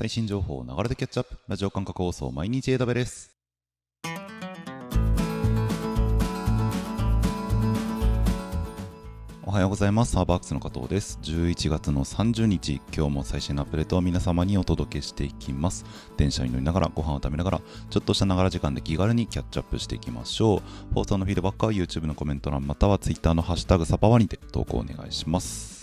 最新情報を流れでキャッチアップ。ラジオ感覚放送毎日 AW です。おはようございます。サーバークスの加藤です。11月の30日今日も最新のアップデートを皆様にお届けしていきます。電車に乗りながらご飯を食べながらちょっとしたながら時間で気軽にキャッチアップしていきましょう。放送のフィードバックは YouTube のコメント欄または Twitter のハッシュタグサパワにて投稿お願いします。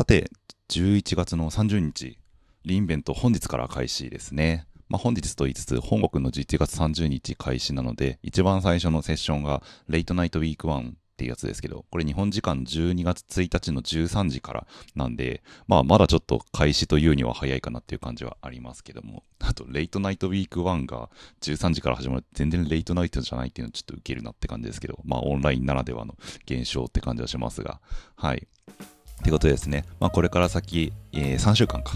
さて11月の30日リンベント本日から開始ですね。まあ、本日と言いつつ、本国の11月30日開始なので、一番最初のセッションが、レイトナイトウィーク1っていうやつですけど、これ日本時間12月1日の13時からなんで、まあ、まだちょっと開始というには早いかなっていう感じはありますけども、あと、レイトナイトウィーク1が13時から始まる、全然レイトナイトじゃないっていうのはちょっと受けるなって感じですけど、まあ、オンラインならではの現象って感じはしますが、はい。ってことでですね、まあ、これから先、えー、3週間か、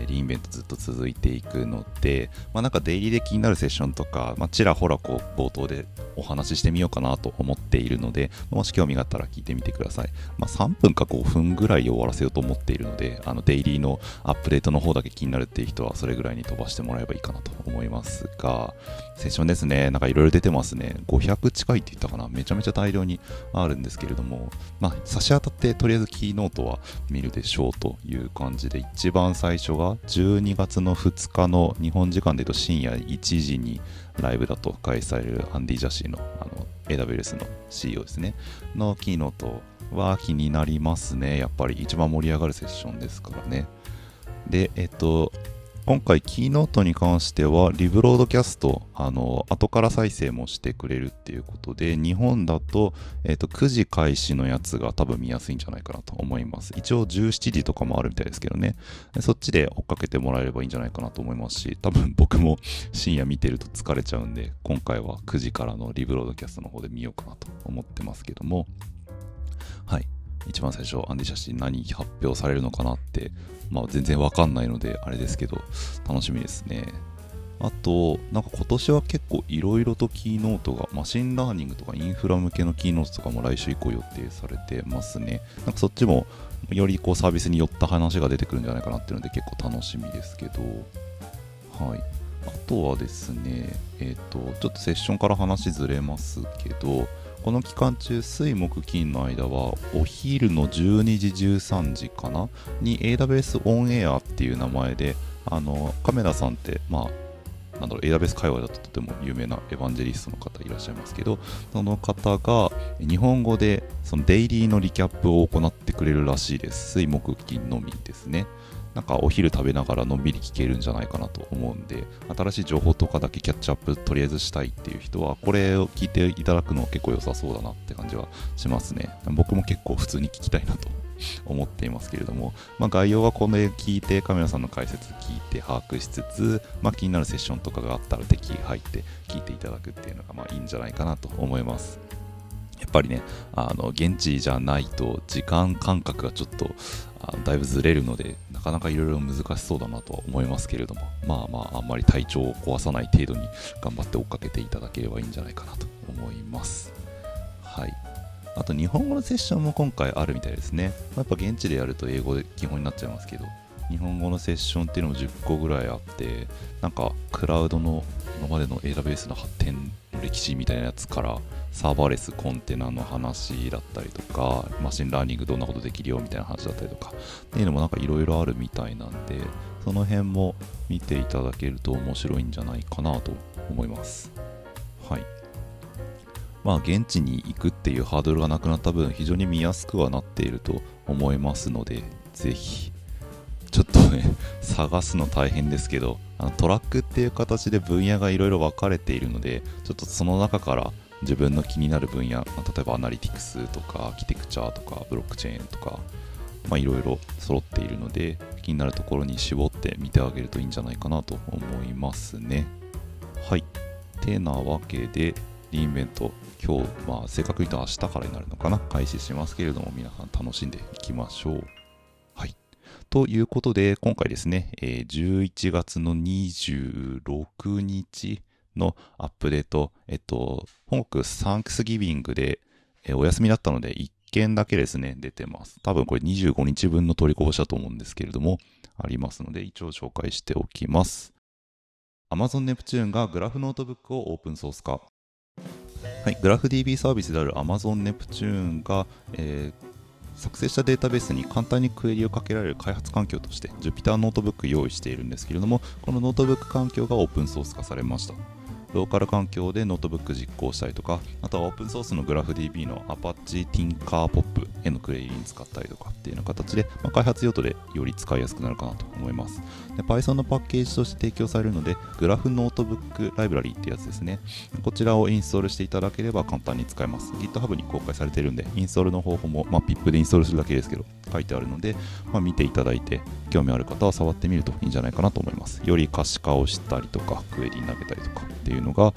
リインベントずっと続いていくので、まあ、なんかデイリーで気になるセッションとか、まあ、ちらほらこう冒頭でお話ししてみようかなと思っているので、もし興味があったら聞いてみてください。まあ、3分か5分ぐらいで終わらせようと思っているので、あのデイリーのアップデートの方だけ気になるっていう人はそれぐらいに飛ばしてもらえばいいかなと思いますが、セッションですね、なんかいろいろ出てますね。500近いって言ったかな、めちゃめちゃ大量にあるんですけれども、まあ、差し当たってとりあえずキーノートは見るでしょうという感じで、一番最初がは12月の2日の日本時間で言うと深夜1時にライブだと開催されるアンディ・ジャシーのあの AWS の CEO ですね、のキーノートは気になりますね。やっぱり一番盛り上がるセッションですからね。で、えっと、今回キーノートに関してはリブロードキャストあの後から再生もしてくれるっていうことで日本だと,、えー、と9時開始のやつが多分見やすいんじゃないかなと思います。一応17時とかもあるみたいですけどね。そっちで追っかけてもらえればいいんじゃないかなと思いますし多分僕も深夜見てると疲れちゃうんで今回は9時からのリブロードキャストの方で見ようかなと思ってますけども。はい。一番最初アンディ・ジャシー何発表されるのかなってまあ、全然わかんないのであれですけど楽しみですね。あとなんか今年は結構いろいろと keynote が machine learning とかインフラ向けの keynote とかも来週以降予定されてますね。なんかそっちもよりこうサービスに寄った話が出てくるんじゃないかなっていうので結構楽しみですけど。はい。あとはですねえっ、ー、とちょっとセッションから話ずれますけどこの期間中、水木金の間は、お昼の12時、13時かな？に AWS オンエアっていう名前で、あの、亀田さんって、まあ、なんだろう、AWS 界隈だととても有名なエヴァンジェリストの方いらっしゃいますけど、その方が日本語でそのデイリーのリキャップを行ってくれるらしいです。水木金のみですね。なんかお昼食べながらのんびり聞けるんじゃないかなと思うんで、新しい情報とかだけキャッチアップとりあえずしたいっていう人は、これを聞いていただくの結構良さそうだなって感じはしますね。僕も結構普通に聞きたいなと思っていますけれども、まあ、概要はこの絵聞いて、カメラさんの解説聞いて把握しつつ、まあ、気になるセッションとかがあったら適宜入って聞いていただくっていうのがまあいいんじゃないかなと思います。やっぱりね、あの現地じゃないと時間感覚がちょっとあだいぶずれるので、なかなかいろいろ難しそうだなとは思いますけれども、まあまあ、あんまり体調を壊さない程度に頑張って追っかけていただければいいんじゃないかなと思います。はい。あと、日本語のセッションも今回あるみたいですね。やっぱ現地でやると英語で基本になっちゃいますけど、日本語のセッションっていうのも10個ぐらいあって、なんかクラウドの今までの AWS の発展の歴史みたいなやつからサーバーレスコンテナの話だったりとか machine learning どんなことできるよみたいな話だったりとかっていうのもなんかいろいろあるみたいなんでその辺も見ていただけると面白いんじゃないかなと思います。はい。まあ現地に行くっていうハードルがなくなった分非常に見やすくはなっていると思いますのでぜひ。ちょっとね 探すの大変ですけどあのトラックっていう形で分野がいろいろ分かれているのでちょっとその中から自分の気になる分野、まあ、例えばアナリティクスとかアーキテクチャとかブロックチェーンとかいろいろ揃っているので気になるところに絞って見てあげるといいんじゃないかなと思いますね。はい。てなわけでリインベント今日、まあ、正確に言うと明日からになるのかな開始しますけれども皆さん楽しんでいきましょう。はい。ということで、今回ですね、えー11月の26日のアップデート、えっと、本国サンクスギビングで、えお休みだったので、1件だけですね、出てます。多分これ25日分の取りこぼしだと思うんですけれども、ありますので、一応紹介しておきます。Amazon Neptune がグラフノートブックをオープンソース化。はい、グラフ DB サービスである Amazon Neptune が、えー作成したデータベースに簡単にクエリをかけられる開発環境として Jupyter ノートブック用意しているんですけれどもこのノートブック環境がオープンソース化されましたローカル環境でノートブック実行したりとか、あとはオープンソースの GraphDB の Apache Tinkerpop へのクエリに使ったりとかっていうような形で、まあ、開発用途でより使いやすくなるかなと思います。で Python のパッケージとして提供されるので、Graph ノートブックライブラリーってやつですね。こちらをインストールしていただければ簡単に使えます。GitHub に公開されているんで、インストールの方法も、まあ、PIP でインストールするだけですけど、書いてあるので、まあ、見ていただいて、興味ある方は触ってみるといいんじゃないかなと思います。より可視化をしたりとか、クエリ投げたりとかっていうのが、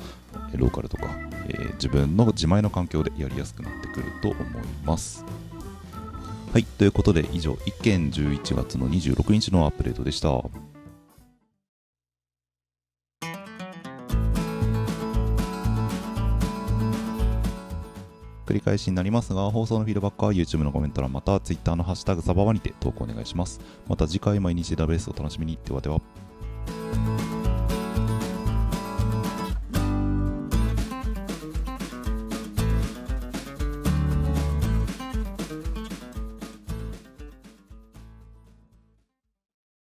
ローカルとか、えー、自分の自前の環境でやりやすくなってくると思います。はい、ということで以上、1件11月の26日のアップデートでした。繰り返しになりますが、放送のフィードバックは YouTube のコメント欄また Twitter のハッシュタグサバワにて投稿お願いします。また次回毎日ダベースを楽しみに。ではでは。